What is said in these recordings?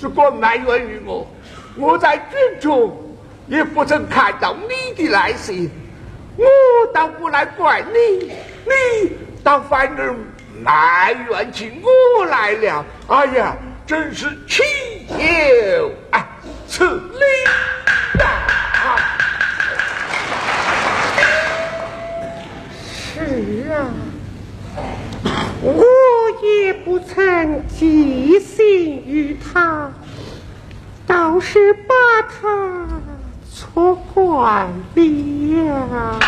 如果埋怨于我，我在军中也不曾看到你的来信，我倒不来怪你，你倒反而埋怨起我来了。哎呀，真是岂有啊此理啊！是啊，我也不曾记。是把他错怪了。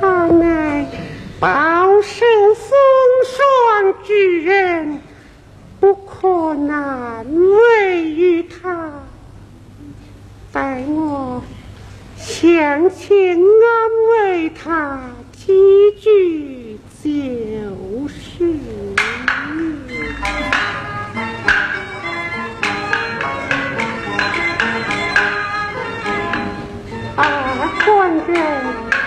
他乃饱受风霜之人，不可难为于他。待我向前安慰他几句就啊，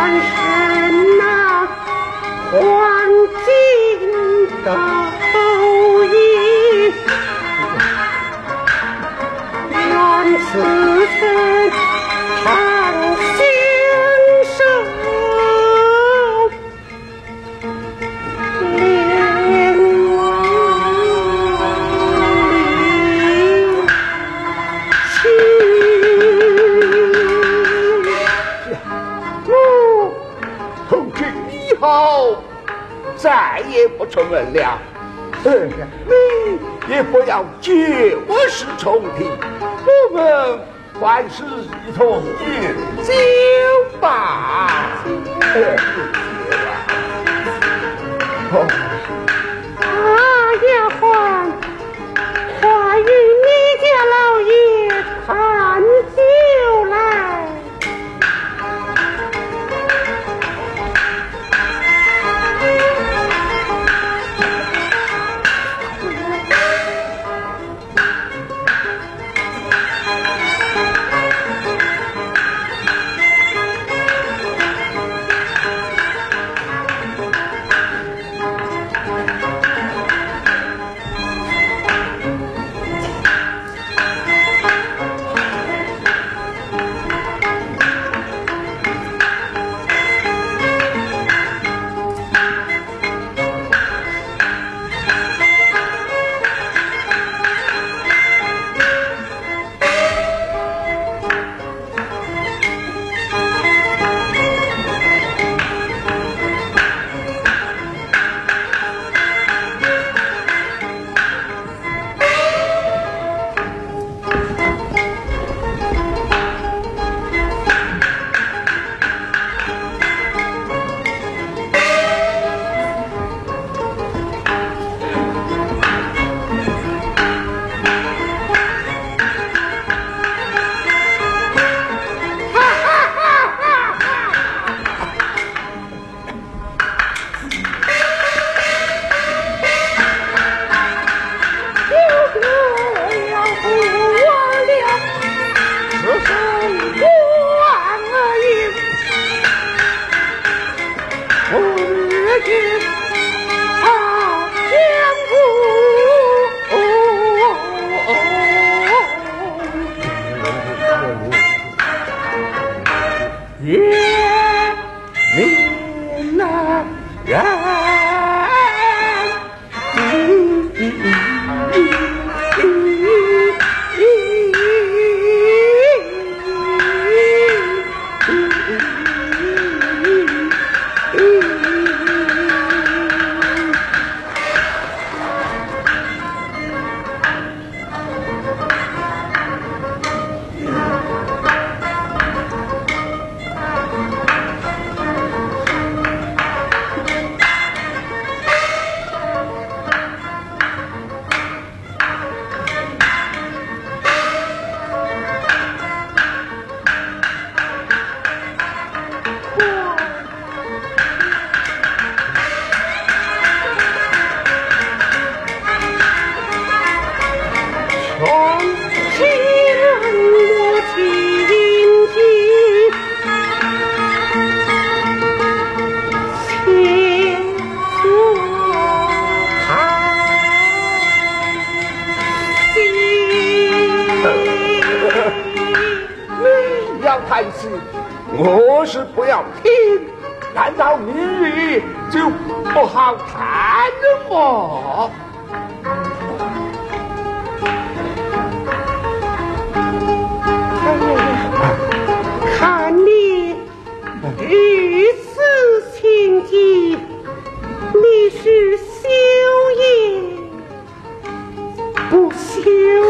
但是。出门了，你也不要急我是重听，我们还是一同饮酒吧。从前我亲尽亲古叹息你要叹息我是不要听难道你就不好谈了吗？看你如此心急你是羞也不羞